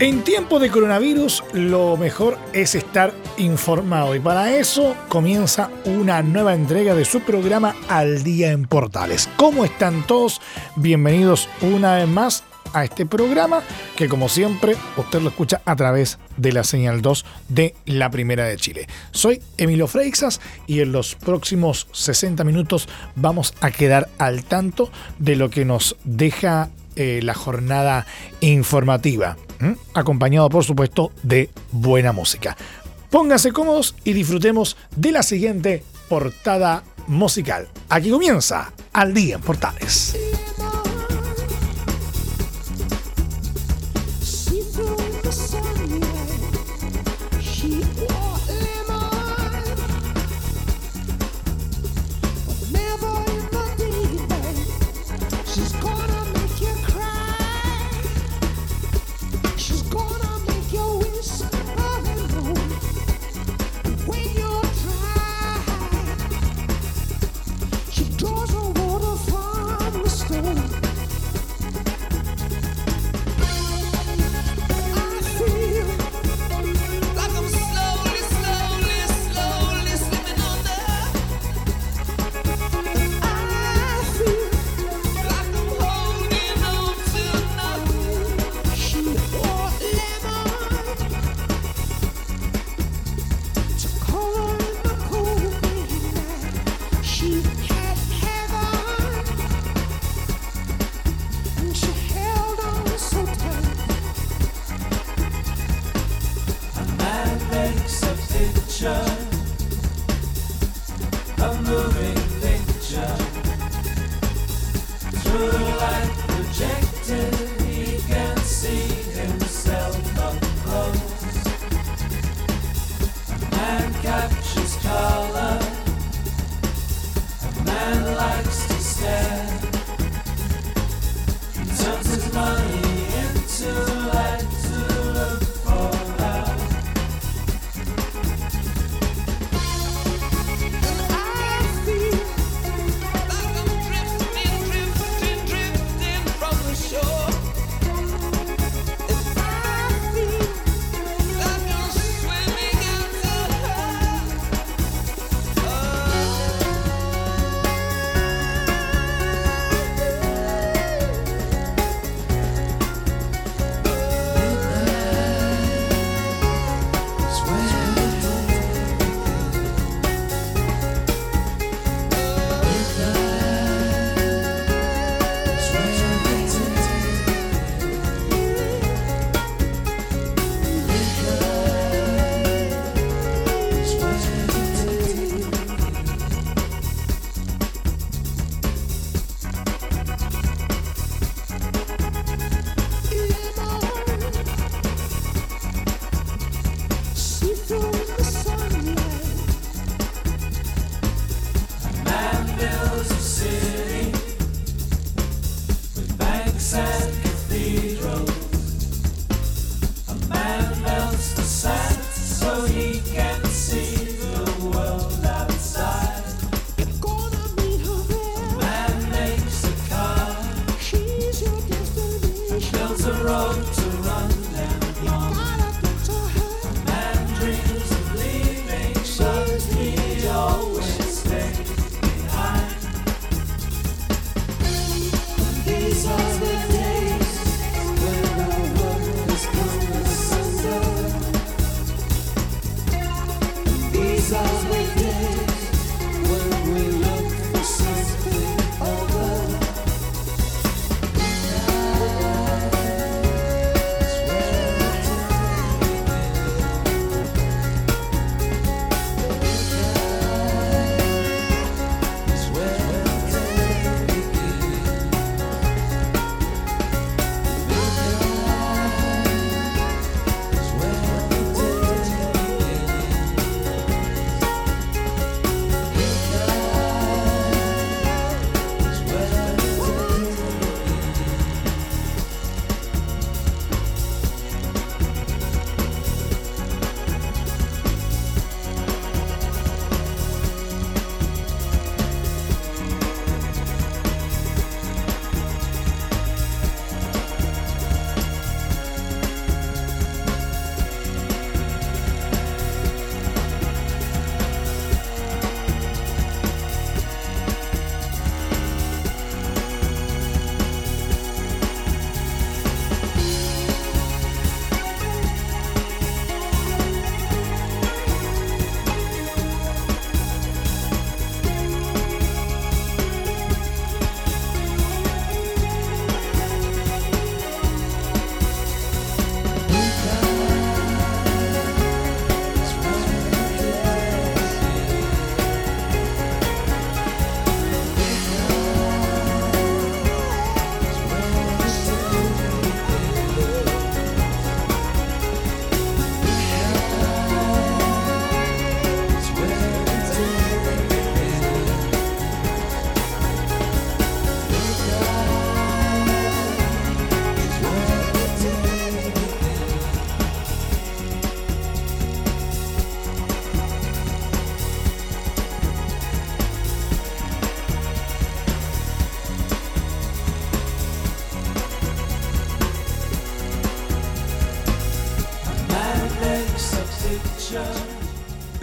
En tiempo de coronavirus lo mejor es estar informado y para eso comienza una nueva entrega de su programa Al Día en Portales. ¿Cómo están todos? Bienvenidos una vez más a este programa que como siempre usted lo escucha a través de la señal 2 de la Primera de Chile. Soy Emilio Freixas y en los próximos 60 minutos vamos a quedar al tanto de lo que nos deja eh, la jornada informativa, acompañado por supuesto de buena música. Pónganse cómodos y disfrutemos de la siguiente portada musical. Aquí comienza Al Día en Portales.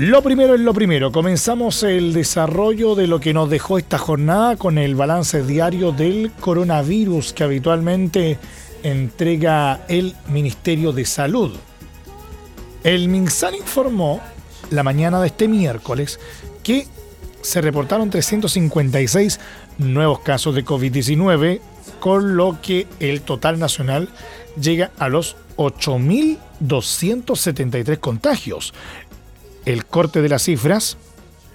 Lo primero es lo primero. Comenzamos el desarrollo de lo que nos dejó esta jornada con el balance diario del coronavirus que habitualmente entrega el Ministerio de Salud. El MinSal informó la mañana de este miércoles que se reportaron 356 nuevos casos de COVID-19, con lo que el total nacional llega a los 8.273 contagios. El corte de las cifras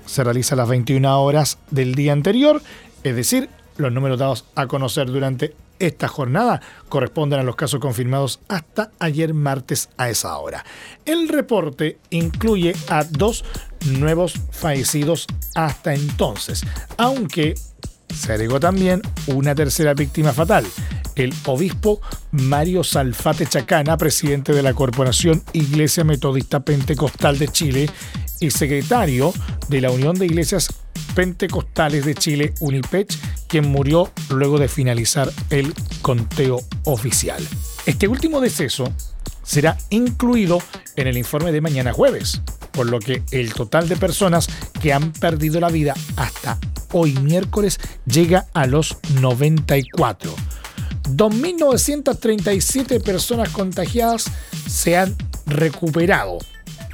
se realiza a las 21 horas del día anterior, es decir, los números dados a conocer durante esta jornada corresponden a los casos confirmados hasta ayer martes a esa hora. El reporte incluye a dos nuevos fallecidos hasta entonces, aunque se agregó también una tercera víctima fatal, el obispo Mario Salfate Chacana, presidente de la Corporación Iglesia Metodista Pentecostal de Chile y secretario de la Unión de Iglesias Pentecostales de Chile, UNIPECH, quien murió luego de finalizar el conteo oficial. Este último deceso será incluido en el informe de mañana jueves, por lo que el total de personas que han perdido la vida hasta hoy miércoles llega a los 94. 2.937 personas contagiadas se han recuperado,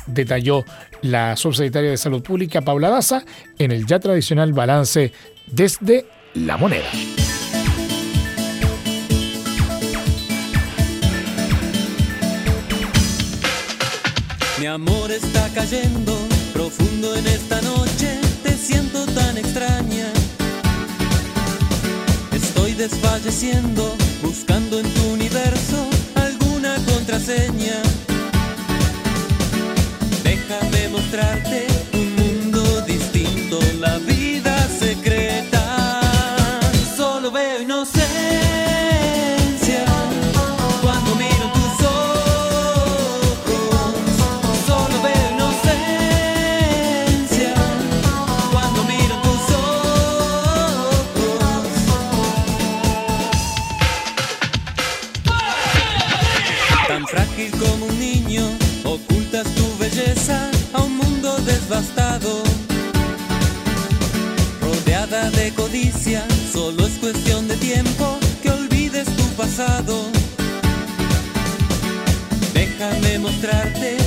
detalló la subsecretaria de Salud Pública Paula Daza en el ya tradicional balance desde la moneda. Mi amor está cayendo profundo en esta noche, desfalleciendo, buscando en tu universo alguna contraseña. Solo es cuestión de tiempo que olvides tu pasado. Déjame mostrarte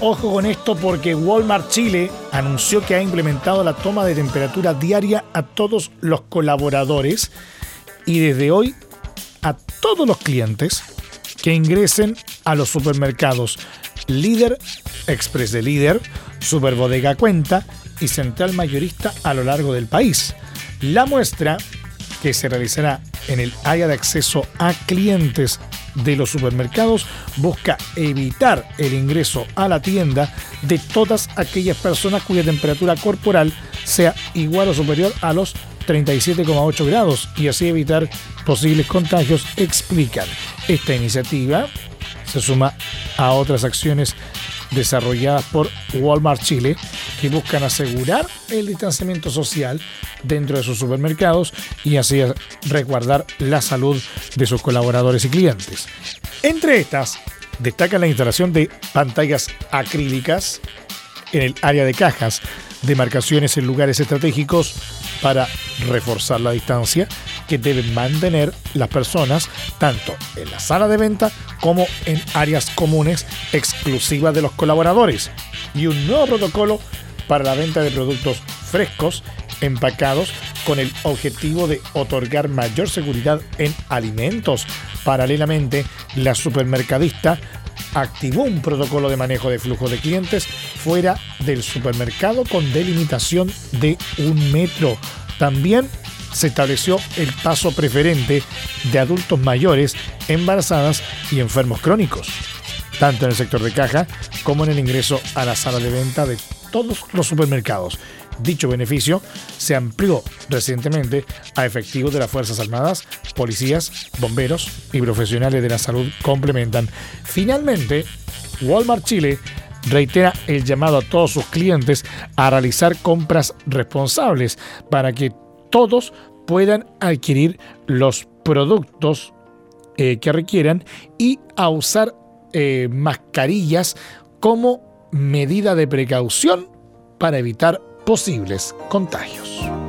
Ojo con esto porque Walmart Chile anunció que ha implementado la toma de temperatura diaria a todos los colaboradores y desde hoy a todos los clientes que ingresen a los supermercados Líder, Express de Líder, Superbodega Cuenta y Central Mayorista a lo largo del país. La muestra, que se realizará en el área de acceso a clientes de los supermercados, busca evitar el ingreso a la tienda de todas aquellas personas cuya temperatura corporal sea igual o superior a los 37,8 grados y así evitar posibles contagios, explican. Esta iniciativa se suma a otras acciones desarrolladas por Walmart Chile que buscan asegurar el distanciamiento social dentro de sus supermercados y así resguardar la salud de sus colaboradores y clientes. Entre estas, destaca la instalación de pantallas acrílicas en el área de cajas, demarcaciones en lugares estratégicos para reforzar la distancia que deben mantener las personas tanto en la sala de venta como en áreas comunes exclusivas de los colaboradores y un nuevo protocolo para la venta de productos frescos empacados con el objetivo de otorgar mayor seguridad en alimentos. Paralelamente, la supermercadista activó un protocolo de manejo de flujo de clientes fuera del supermercado con delimitación de un metro. También se estableció el paso preferente de adultos mayores, embarazadas y enfermos crónicos, tanto en el sector de caja como en el ingreso a la sala de venta de todos los supermercados. Dicho beneficio se amplió recientemente a efectivos de las Fuerzas Armadas, policías, bomberos y profesionales de la salud complementan. Finalmente, Walmart Chile reitera el llamado a todos sus clientes a realizar compras responsables para que todos puedan adquirir los productos eh, que requieran y a usar eh, mascarillas como medida de precaución para evitar posibles contagios.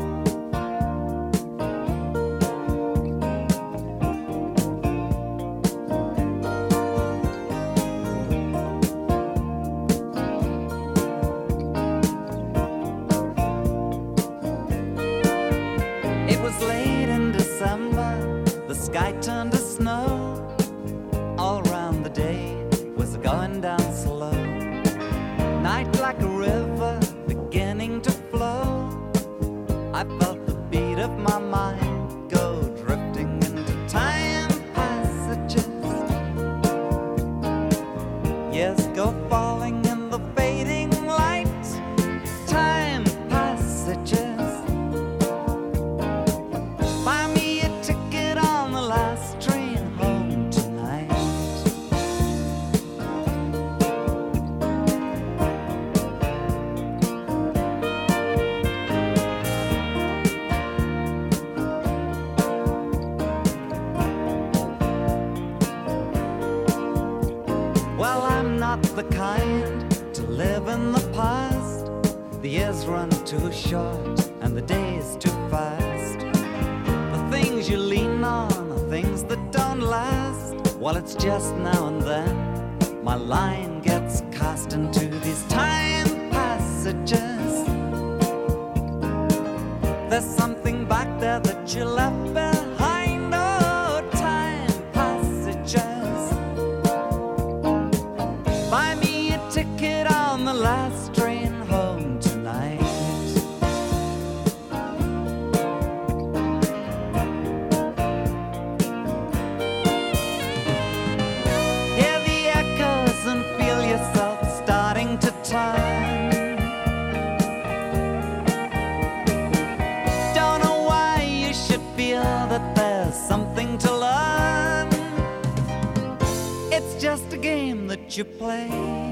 the kind to live in the past. The years run too short and the days too fast. The things you lean on are things that don't last. While it's just now and then my line gets cast into these time passages. There's something back there that you left you play?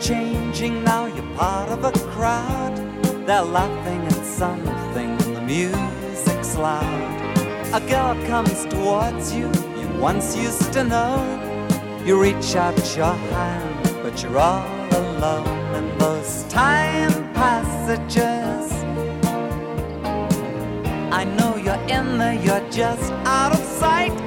Changing now. You're part of a crowd. They're laughing at something, the music's loud. A girl comes towards you, you once used to know. You reach out your hand, but you're all alone in those time passages. I know you're in there, you're just out of sight.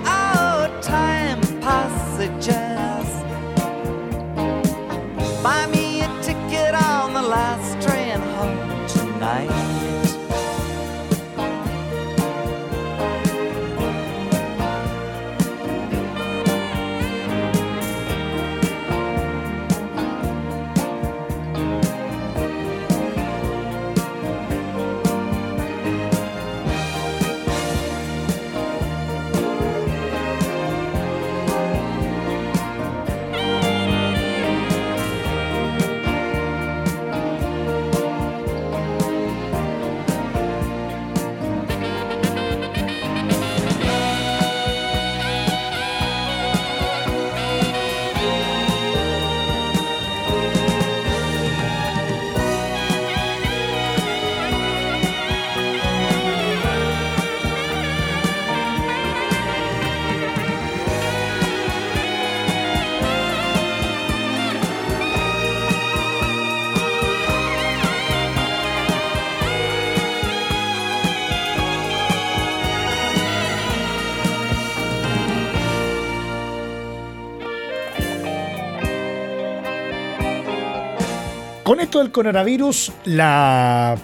Del coronavirus, las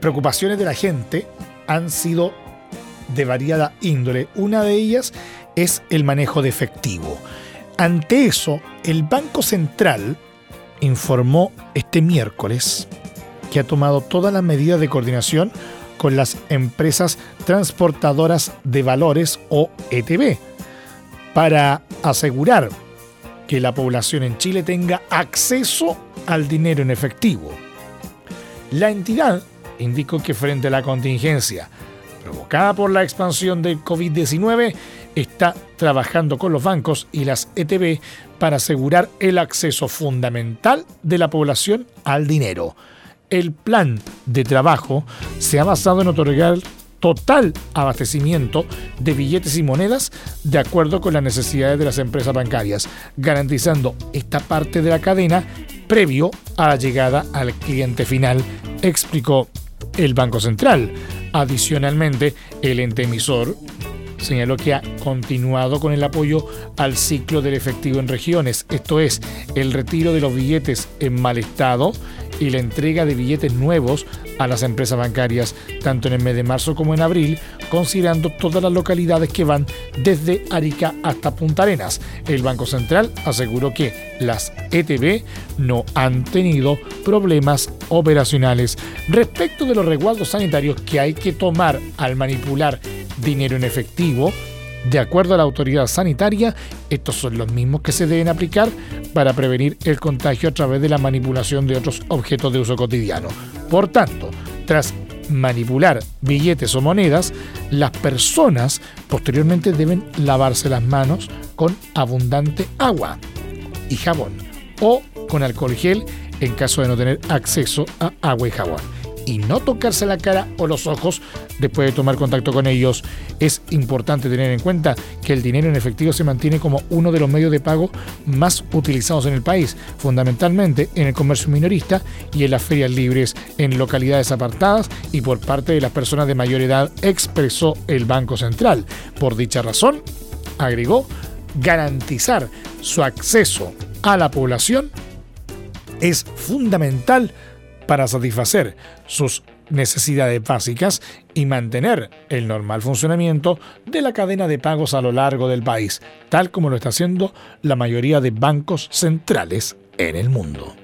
preocupaciones de la gente han sido de variada índole. Una de ellas es el manejo de efectivo. Ante eso, el Banco Central informó este miércoles que ha tomado todas las medidas de coordinación con las empresas transportadoras de valores o ETB para asegurar que la población en Chile tenga acceso al dinero en efectivo. La entidad indicó que frente a la contingencia provocada por la expansión del COVID-19, está trabajando con los bancos y las ETB para asegurar el acceso fundamental de la población al dinero. El plan de trabajo se ha basado en otorgar total abastecimiento de billetes y monedas de acuerdo con las necesidades de las empresas bancarias, garantizando esta parte de la cadena previo a la llegada al cliente final, explicó el Banco Central. Adicionalmente, el ente emisor señaló que ha continuado con el apoyo al ciclo del efectivo en regiones, esto es, el retiro de los billetes en mal estado y la entrega de billetes nuevos a las empresas bancarias, tanto en el mes de marzo como en abril, considerando todas las localidades que van desde Arica hasta Punta Arenas. El Banco Central aseguró que las ETB no han tenido problemas operacionales. Respecto de los resguardos sanitarios que hay que tomar al manipular dinero en efectivo, de acuerdo a la autoridad sanitaria, estos son los mismos que se deben aplicar para prevenir el contagio a través de la manipulación de otros objetos de uso cotidiano. Por tanto, tras manipular billetes o monedas, las personas posteriormente deben lavarse las manos con abundante agua y jabón o con alcohol gel en caso de no tener acceso a agua y jabón y no tocarse la cara o los ojos después de tomar contacto con ellos. Es importante tener en cuenta que el dinero en efectivo se mantiene como uno de los medios de pago más utilizados en el país, fundamentalmente en el comercio minorista y en las ferias libres en localidades apartadas y por parte de las personas de mayor edad, expresó el Banco Central. Por dicha razón, agregó, garantizar su acceso a la población es fundamental para satisfacer sus necesidades básicas y mantener el normal funcionamiento de la cadena de pagos a lo largo del país, tal como lo está haciendo la mayoría de bancos centrales en el mundo.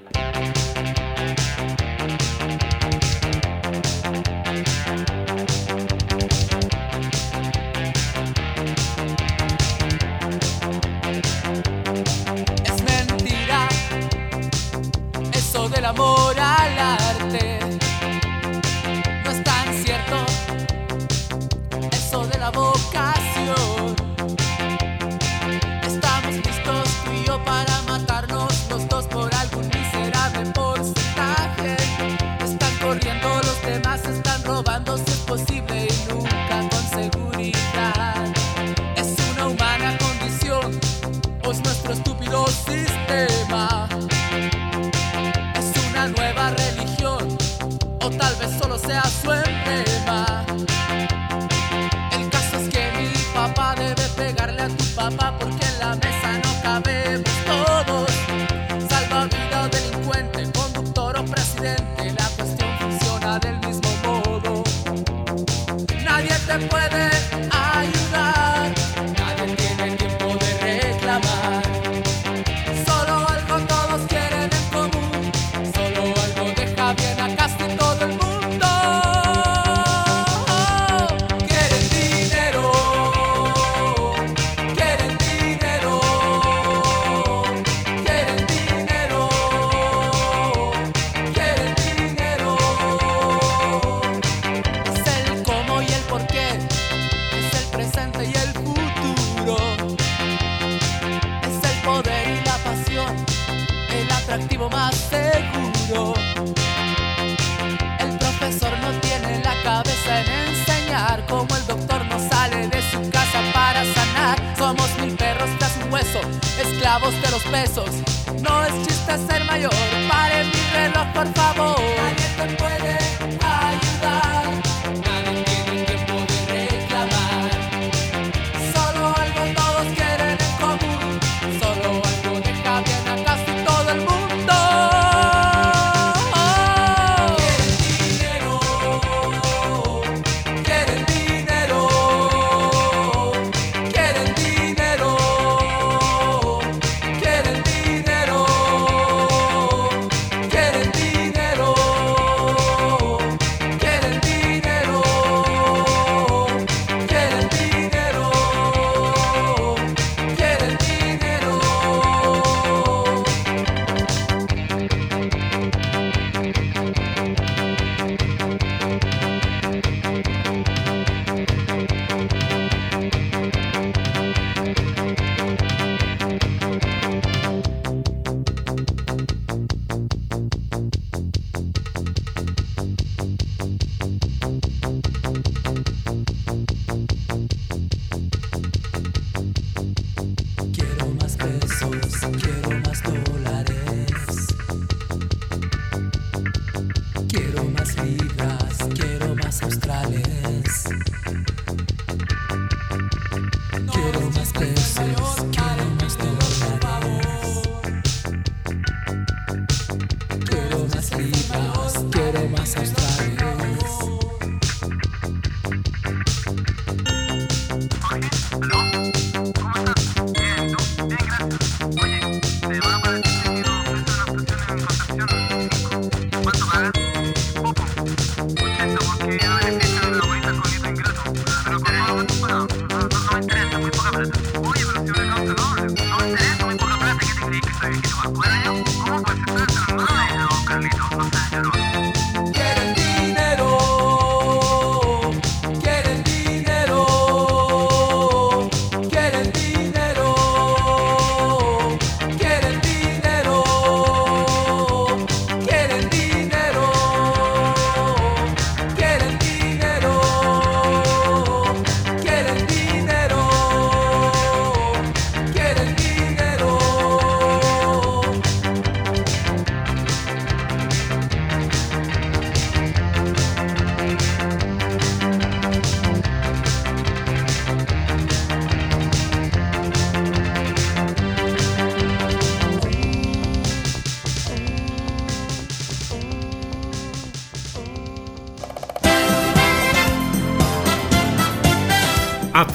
Thank you.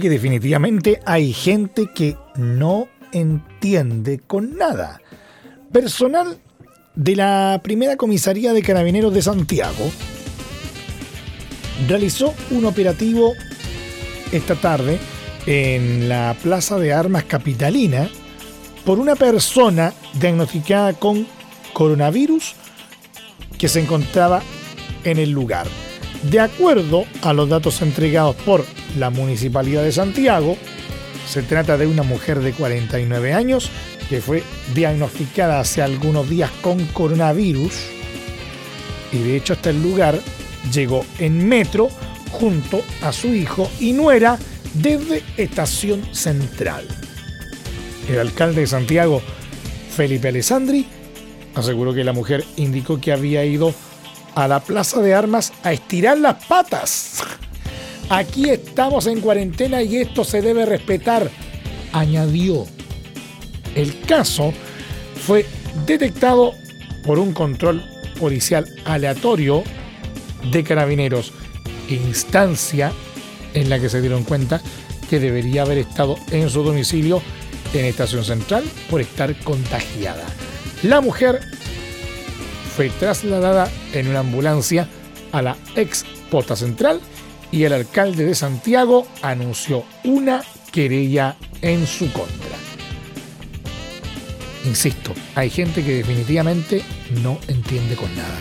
Oye, definitivamente hay gente que no entiende con nada. Personal de la primera comisaría de carabineros de Santiago realizó un operativo esta tarde en la Plaza de Armas Capitalina por una persona diagnosticada con coronavirus que se encontraba en el lugar. De acuerdo a los datos entregados por la Municipalidad de Santiago, se trata de una mujer de 49 años que fue diagnosticada hace algunos días con coronavirus y de hecho hasta el lugar llegó en metro junto a su hijo y nuera desde Estación Central. El alcalde de Santiago, Felipe Alessandri, aseguró que la mujer indicó que había ido a la plaza de armas a estirar las patas. Aquí estamos en cuarentena y esto se debe respetar, añadió. El caso fue detectado por un control policial aleatorio de carabineros, instancia en la que se dieron cuenta que debería haber estado en su domicilio en estación central por estar contagiada. La mujer fue trasladada en una ambulancia a la ex posta central y el alcalde de Santiago anunció una querella en su contra. Insisto, hay gente que definitivamente no entiende con nada,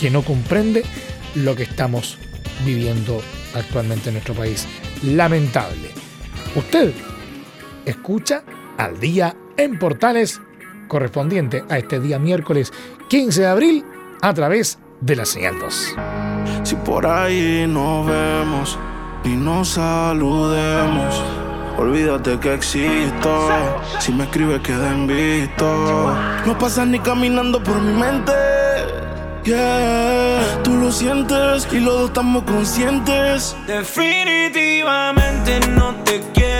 que no comprende lo que estamos viviendo actualmente en nuestro país. Lamentable. Usted escucha al día en Portales correspondiente a este día miércoles 15 de abril a través de la señal 2. Si por ahí nos vemos y nos saludemos, olvídate que existo. Si me escribes, queda en visto. No pasas ni caminando por mi mente. Yeah, tú lo sientes y los dos estamos conscientes. Definitivamente no te quiero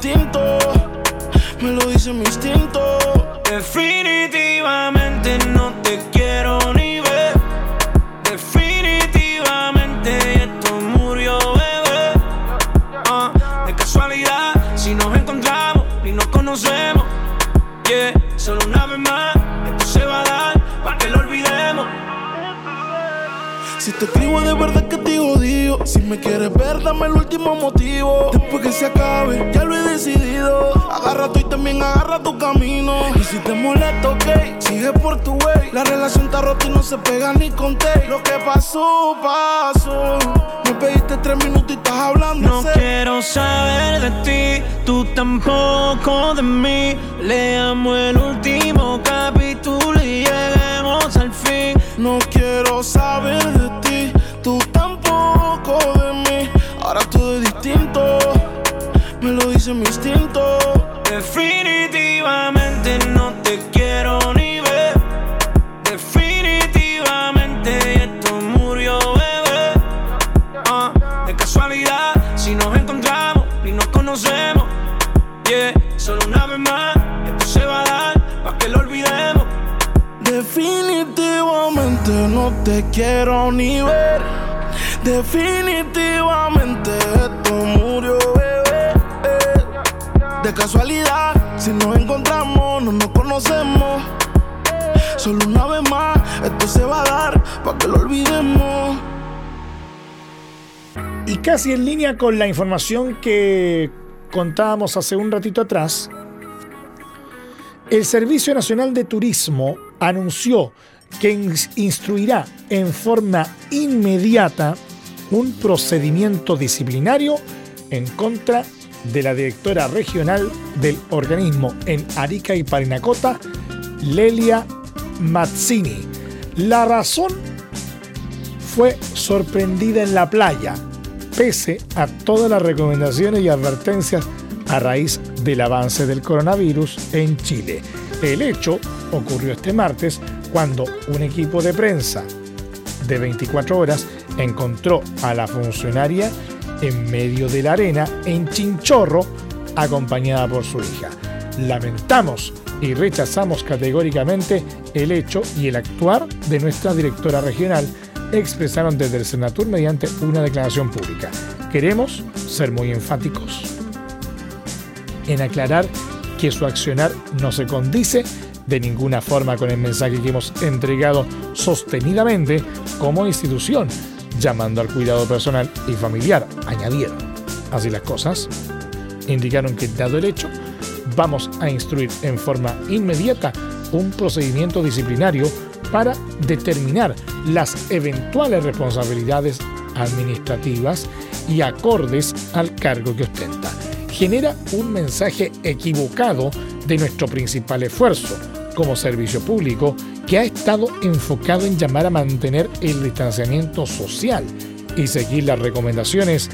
distinto, me lo dice mi instinto. Definitivamente no te quiero Si te escribo de verdad que te odio. Si me quieres ver, dame el último motivo. Después que se acabe, ya lo he decidido. Agarra tú y también agarra tu camino. Y si te molesta, ok, sigue por tu way. La relación está rota y no se pega ni con té. Lo que pasó, pasó. Me pediste tres minutos y estás hablando. No quiero saber de ti, tú tampoco de mí. Leamos el último capítulo No quiero saber de ti, tú tampoco de mí. Ahora todo es distinto, me lo dice mi instinto. Definitivamente no te quiero No te quiero ni ver. Definitivamente esto murió, bebé. De casualidad, si nos encontramos, no nos conocemos. Solo una vez más, esto se va a dar para que lo olvidemos. Y casi en línea con la información que contábamos hace un ratito atrás, el Servicio Nacional de Turismo anunció que ins- instruirá en forma inmediata un procedimiento disciplinario en contra de la directora regional del organismo en Arica y Parinacota, Lelia Mazzini. La razón fue sorprendida en la playa, pese a todas las recomendaciones y advertencias a raíz del avance del coronavirus en Chile. El hecho ocurrió este martes cuando un equipo de prensa de 24 horas encontró a la funcionaria en medio de la arena en Chinchorro acompañada por su hija. Lamentamos y rechazamos categóricamente el hecho y el actuar de nuestra directora regional, expresaron desde el Senatur mediante una declaración pública. Queremos ser muy enfáticos en aclarar que su accionar no se condice de ninguna forma con el mensaje que hemos entregado sostenidamente como institución, llamando al cuidado personal y familiar, añadieron. Así las cosas, indicaron que dado el hecho, vamos a instruir en forma inmediata un procedimiento disciplinario para determinar las eventuales responsabilidades administrativas y acordes al cargo que ostenta. Genera un mensaje equivocado de nuestro principal esfuerzo como servicio público que ha estado enfocado en llamar a mantener el distanciamiento social y seguir las recomendaciones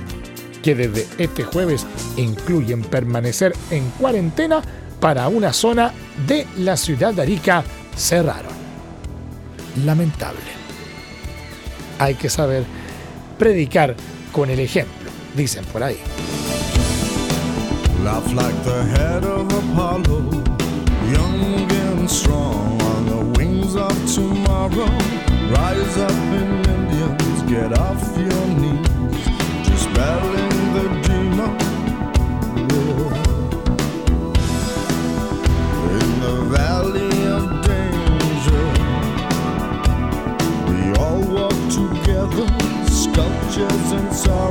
que desde este jueves incluyen permanecer en cuarentena para una zona de la ciudad de Arica cerraron. Lamentable. Hay que saber predicar con el ejemplo, dicen por ahí. Laugh like the head of Apollo, and strong on the wings of tomorrow. Rise up in Indians, get off your knees, dispelling the demon. Yeah. In the valley of danger, we all walk together, sculptures in sorrow,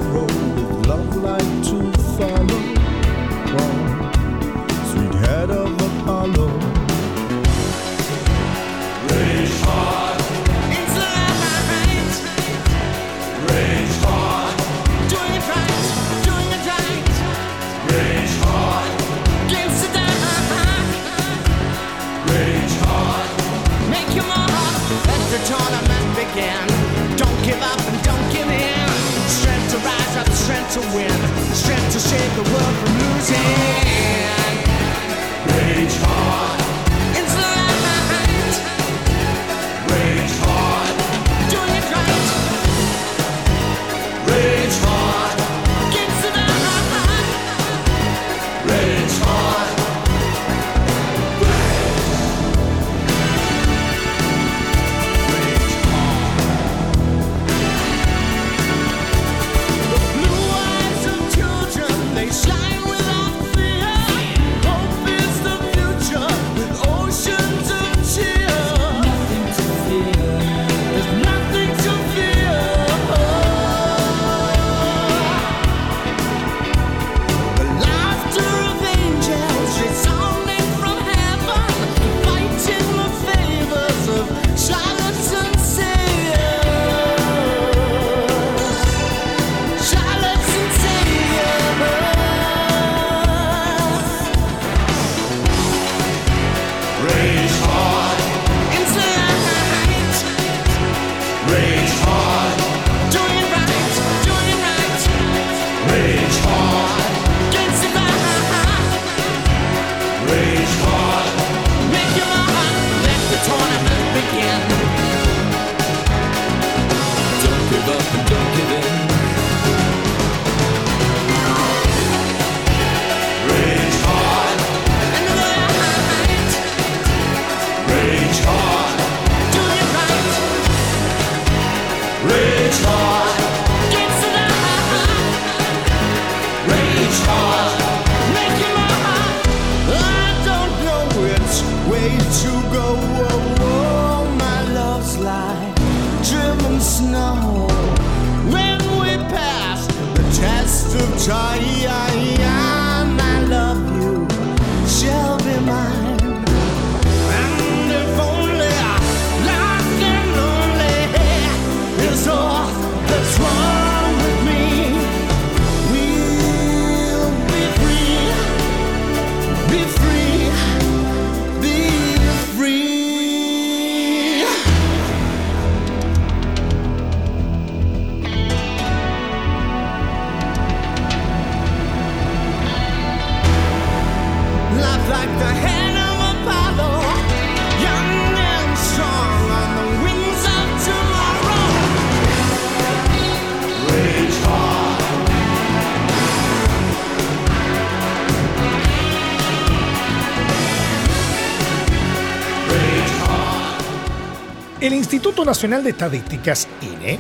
Nacional de Estadísticas, INE,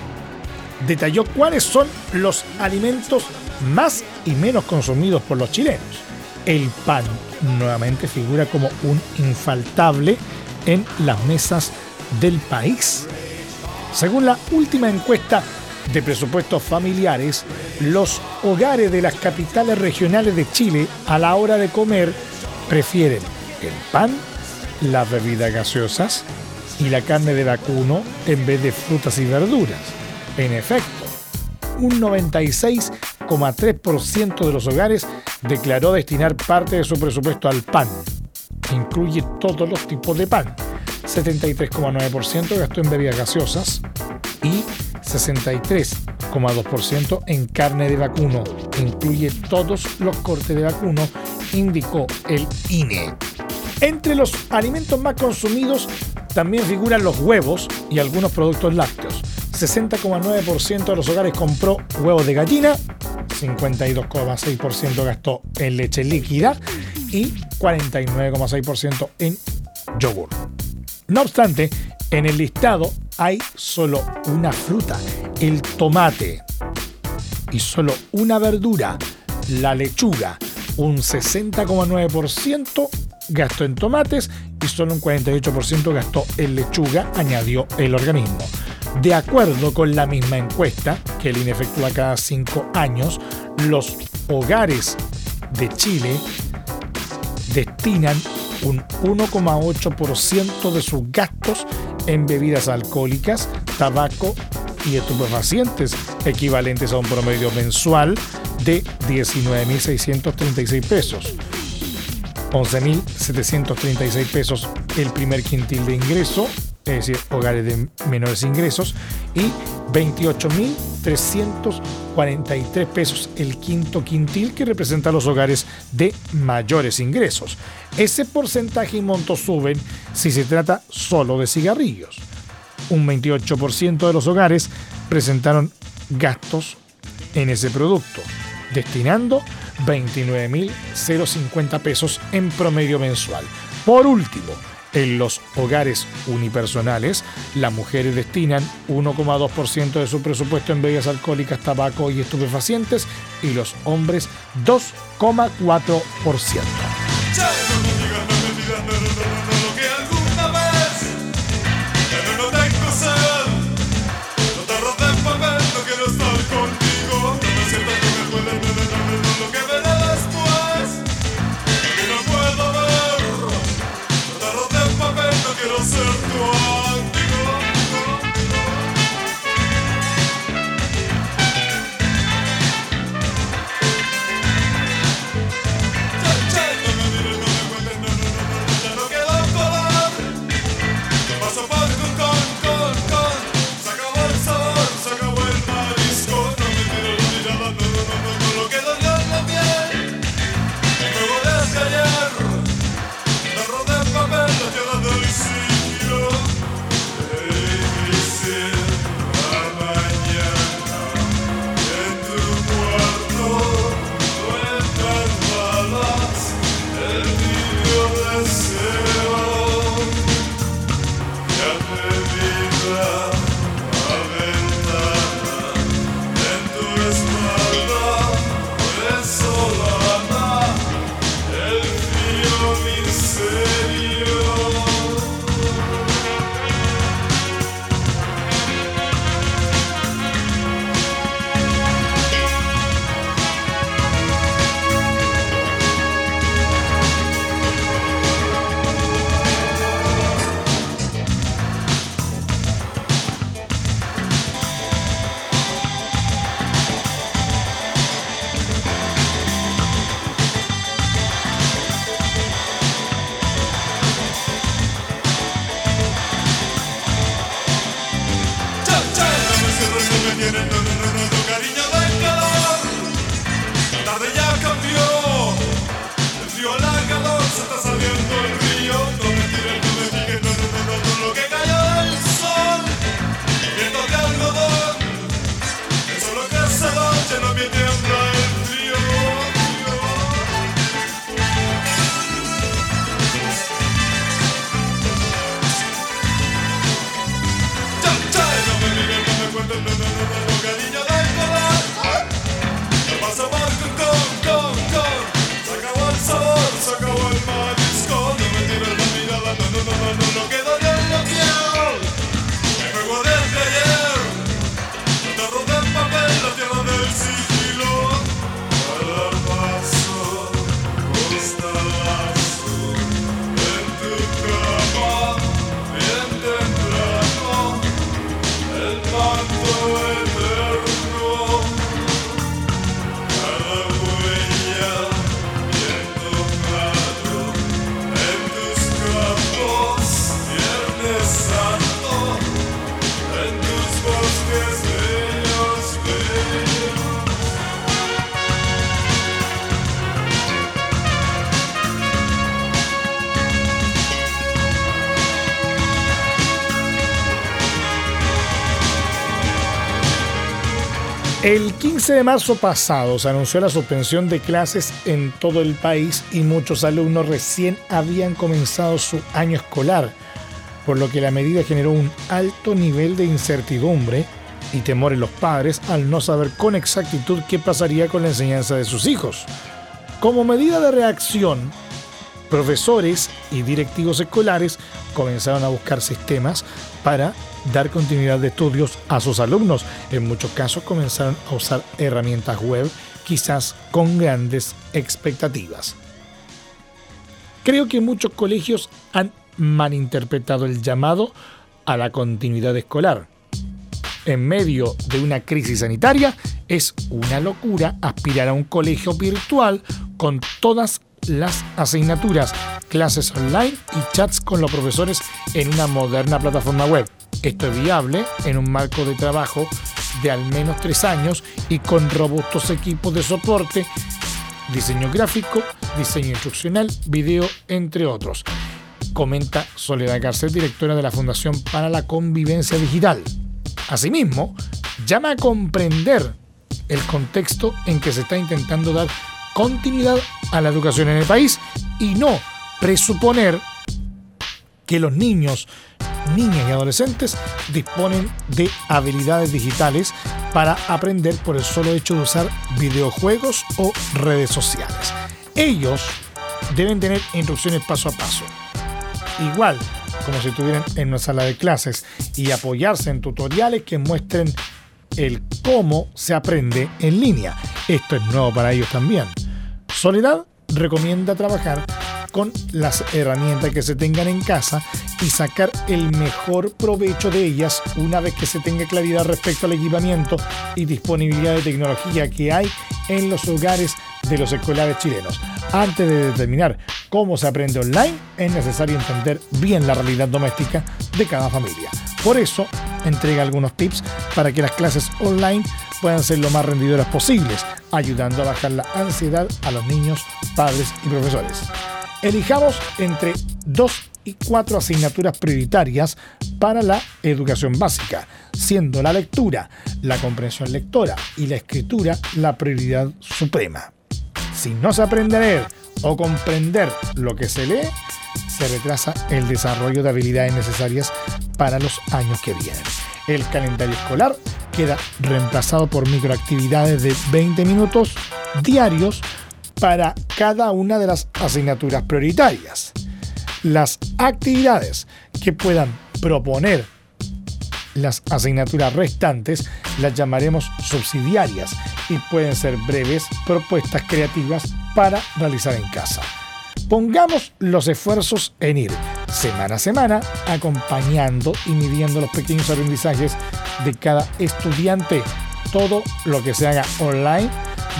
detalló cuáles son los alimentos más y menos consumidos por los chilenos. El pan nuevamente figura como un infaltable en las mesas del país. Según la última encuesta de presupuestos familiares, los hogares de las capitales regionales de Chile a la hora de comer prefieren el pan, las bebidas gaseosas y la carne de vacuno en vez de frutas y verduras. En efecto, un 96,3% de los hogares declaró destinar parte de su presupuesto al pan. Incluye todos los tipos de pan. 73,9% gastó en bebidas gaseosas y 63,2% en carne de vacuno. Incluye todos los cortes de vacuno, indicó el INE. Entre los alimentos más consumidos también figuran los huevos y algunos productos lácteos. 60,9% de los hogares compró huevos de gallina, 52,6% gastó en leche líquida y 49,6% en yogur. No obstante, en el listado hay solo una fruta, el tomate, y solo una verdura, la lechuga. Un 60,9% gastó en tomates y solo un 48% gastó en lechuga, añadió el organismo. De acuerdo con la misma encuesta que el INE efectúa cada cinco años, los hogares de Chile destinan un 1,8% de sus gastos en bebidas alcohólicas, tabaco y estupefacientes, equivalentes a un promedio mensual de 19.636 pesos. 11.736 pesos el primer quintil de ingreso, es decir, hogares de menores ingresos, y 28.343 pesos el quinto quintil que representa los hogares de mayores ingresos. Ese porcentaje y monto suben si se trata solo de cigarrillos. Un 28% de los hogares presentaron gastos en ese producto, destinando 29.050 pesos en promedio mensual. Por último, en los hogares unipersonales, las mujeres destinan 1,2% de su presupuesto en bebidas alcohólicas, tabaco y estupefacientes y los hombres 2,4%. El 15 de marzo pasado se anunció la suspensión de clases en todo el país y muchos alumnos recién habían comenzado su año escolar, por lo que la medida generó un alto nivel de incertidumbre y temor en los padres al no saber con exactitud qué pasaría con la enseñanza de sus hijos. Como medida de reacción, profesores y directivos escolares comenzaron a buscar sistemas para dar continuidad de estudios a sus alumnos. En muchos casos comenzaron a usar herramientas web, quizás con grandes expectativas. Creo que muchos colegios han malinterpretado el llamado a la continuidad escolar. En medio de una crisis sanitaria, es una locura aspirar a un colegio virtual con todas las asignaturas, clases online y chats con los profesores en una moderna plataforma web. Esto es viable en un marco de trabajo de al menos tres años y con robustos equipos de soporte, diseño gráfico, diseño instruccional, video, entre otros. Comenta Soledad Garcés, directora de la Fundación para la Convivencia Digital. Asimismo, llama a comprender el contexto en que se está intentando dar continuidad a la educación en el país y no presuponer que los niños, niñas y adolescentes disponen de habilidades digitales para aprender por el solo hecho de usar videojuegos o redes sociales. Ellos deben tener instrucciones paso a paso. Igual como si estuvieran en una sala de clases y apoyarse en tutoriales que muestren el cómo se aprende en línea. Esto es nuevo para ellos también. Soledad recomienda trabajar con las herramientas que se tengan en casa y sacar el mejor provecho de ellas una vez que se tenga claridad respecto al equipamiento y disponibilidad de tecnología que hay en los hogares de los escolares chilenos. Antes de determinar cómo se aprende online, es necesario entender bien la realidad doméstica de cada familia. Por eso, entrega algunos tips para que las clases online puedan ser lo más rendidoras posibles, ayudando a bajar la ansiedad a los niños, padres y profesores. Elijamos entre dos y cuatro asignaturas prioritarias para la educación básica, siendo la lectura, la comprensión lectora y la escritura la prioridad suprema. Si no se aprende a leer o comprender lo que se lee, se retrasa el desarrollo de habilidades necesarias para los años que vienen. El calendario escolar queda reemplazado por microactividades de 20 minutos diarios para cada una de las asignaturas prioritarias. Las actividades que puedan proponer las asignaturas restantes las llamaremos subsidiarias y pueden ser breves propuestas creativas para realizar en casa. Pongamos los esfuerzos en ir semana a semana acompañando y midiendo los pequeños aprendizajes de cada estudiante. Todo lo que se haga online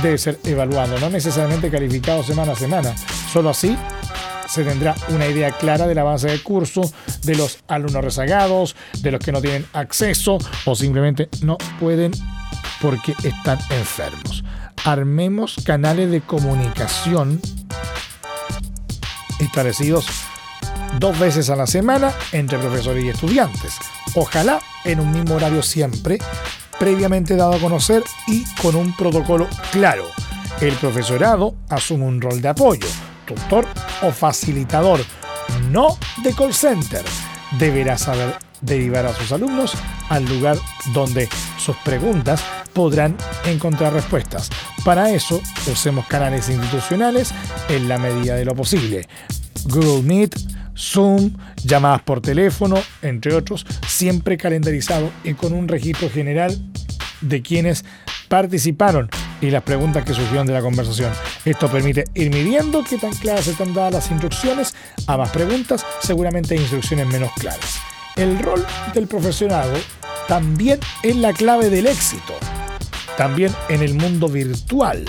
debe ser evaluado, no necesariamente calificado semana a semana. Solo así se tendrá una idea clara del avance del curso, de los alumnos rezagados, de los que no tienen acceso o simplemente no pueden porque están enfermos. Armemos canales de comunicación establecidos dos veces a la semana entre profesores y estudiantes. Ojalá en un mismo horario siempre, previamente dado a conocer y con un protocolo claro. El profesorado asume un rol de apoyo, tutor o facilitador, no de call center. Deberá saber derivar a sus alumnos al lugar donde sus preguntas podrán encontrar respuestas. Para eso, usemos canales institucionales en la medida de lo posible. Google Meet, Zoom, llamadas por teléfono, entre otros, siempre calendarizado y con un registro general de quienes participaron y las preguntas que surgieron de la conversación. Esto permite ir midiendo qué tan claras están dadas las instrucciones. A más preguntas, seguramente instrucciones menos claras. El rol del profesorado también es la clave del éxito, también en el mundo virtual.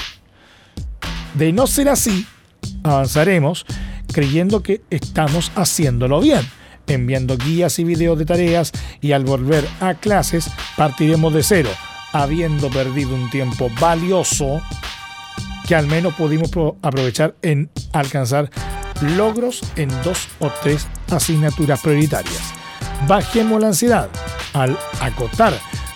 De no ser así, avanzaremos creyendo que estamos haciéndolo bien, enviando guías y videos de tareas y al volver a clases partiremos de cero, habiendo perdido un tiempo valioso que al menos pudimos aprovechar en alcanzar logros en dos o tres asignaturas prioritarias. Bajemos la ansiedad al acotar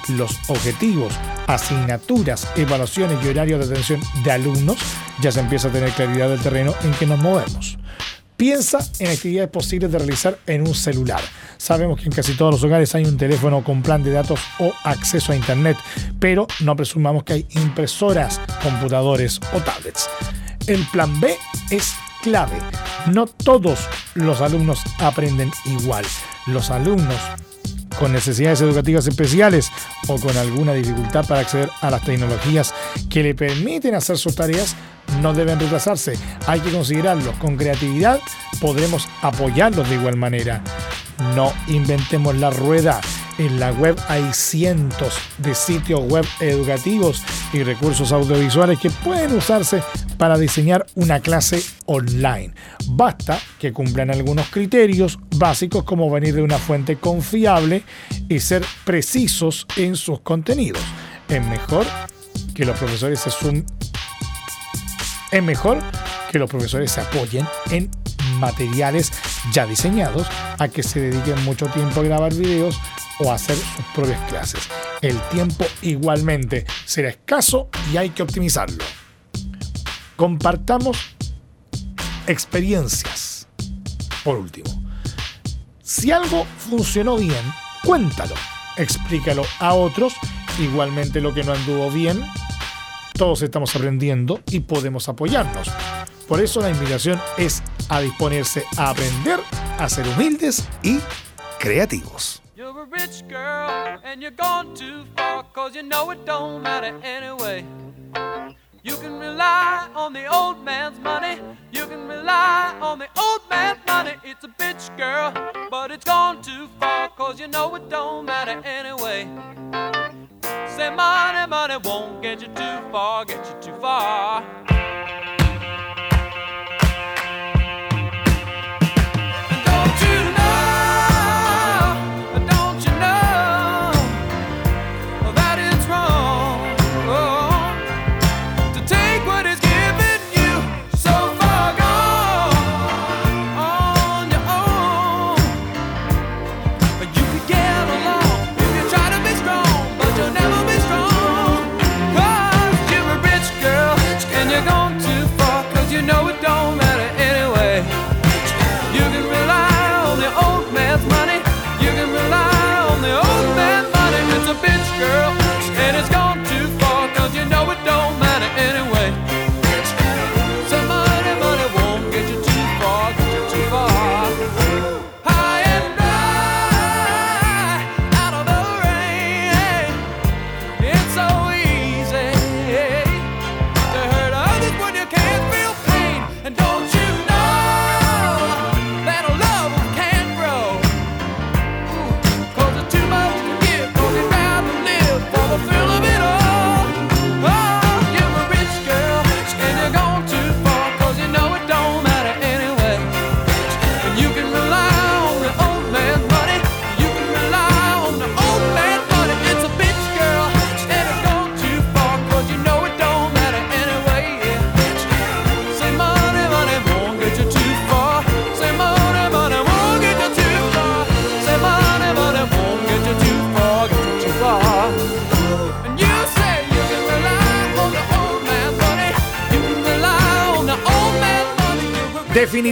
los objetivos, asignaturas, evaluaciones y horarios de atención de alumnos, ya se empieza a tener claridad del terreno en que nos movemos. Piensa en actividades posibles de realizar en un celular. Sabemos que en casi todos los hogares hay un teléfono con plan de datos o acceso a Internet, pero no presumamos que hay impresoras, computadores o tablets. El plan B es clave. No todos los alumnos aprenden igual. Los alumnos con necesidades educativas especiales o con alguna dificultad para acceder a las tecnologías que le permiten hacer sus tareas no deben retrasarse. Hay que considerarlos. Con creatividad podremos apoyarlos de igual manera. No inventemos la rueda. En la web hay cientos de sitios web educativos y recursos audiovisuales que pueden usarse para diseñar una clase online. Basta que cumplan algunos criterios básicos como venir de una fuente confiable y ser precisos en sus contenidos. Es mejor que los profesores se es mejor que los profesores se apoyen en materiales ya diseñados a que se dediquen mucho tiempo a grabar videos o hacer sus propias clases. El tiempo igualmente será escaso y hay que optimizarlo. Compartamos experiencias. Por último, si algo funcionó bien, cuéntalo, explícalo a otros. Igualmente lo que no anduvo bien, todos estamos aprendiendo y podemos apoyarnos. Por eso la invitación es a disponerse a aprender, a ser humildes y creativos. Rich girl and you're gone too far cause you know it don't matter anyway. You can rely on the old man's money. You can rely on the old man's money. It's a bitch girl, but it's gone too far cause you know it don't matter anyway. Say money, money won't get you too far, get you too far.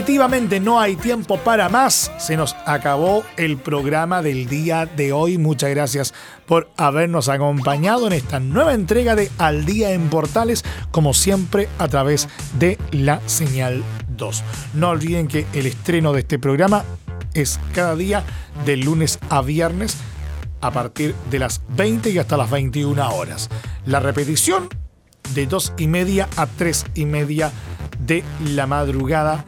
Definitivamente no hay tiempo para más. Se nos acabó el programa del día de hoy. Muchas gracias por habernos acompañado en esta nueva entrega de Al Día en Portales, como siempre a través de la señal 2. No olviden que el estreno de este programa es cada día de lunes a viernes a partir de las 20 y hasta las 21 horas. La repetición de 2 y media a 3 y media de la madrugada,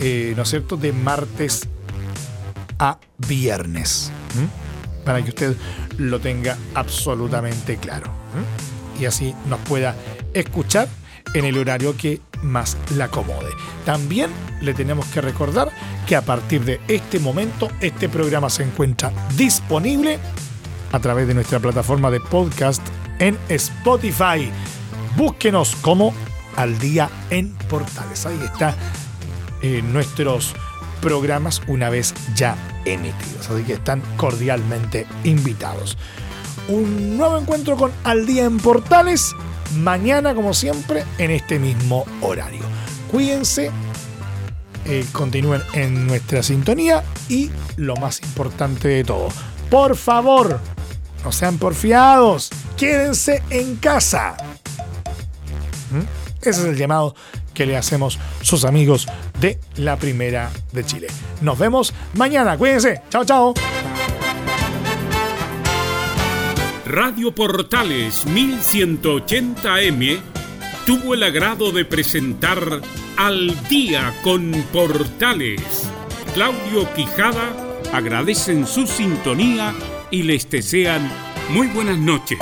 eh, ¿no es cierto?, de martes a viernes. Para que usted lo tenga absolutamente claro. Y así nos pueda escuchar en el horario que más le acomode. También le tenemos que recordar que a partir de este momento este programa se encuentra disponible a través de nuestra plataforma de podcast en Spotify. Búsquenos como Al Día en Portales. Ahí está eh, nuestros programas una vez ya emitidos. Así que están cordialmente invitados. un nuevo encuentro con Al Día en Portales. Mañana, como siempre, en este mismo horario. Cuídense, eh, continúen en nuestra sintonía y lo más importante de todo, por favor, no sean porfiados, quédense en casa. ¿Mm? Ese es el llamado que le hacemos sus amigos de la Primera de Chile. Nos vemos mañana, cuídense, chao, chao. Radio Portales 1180M tuvo el agrado de presentar Al Día con Portales. Claudio Quijada agradecen su sintonía y les desean muy buenas noches.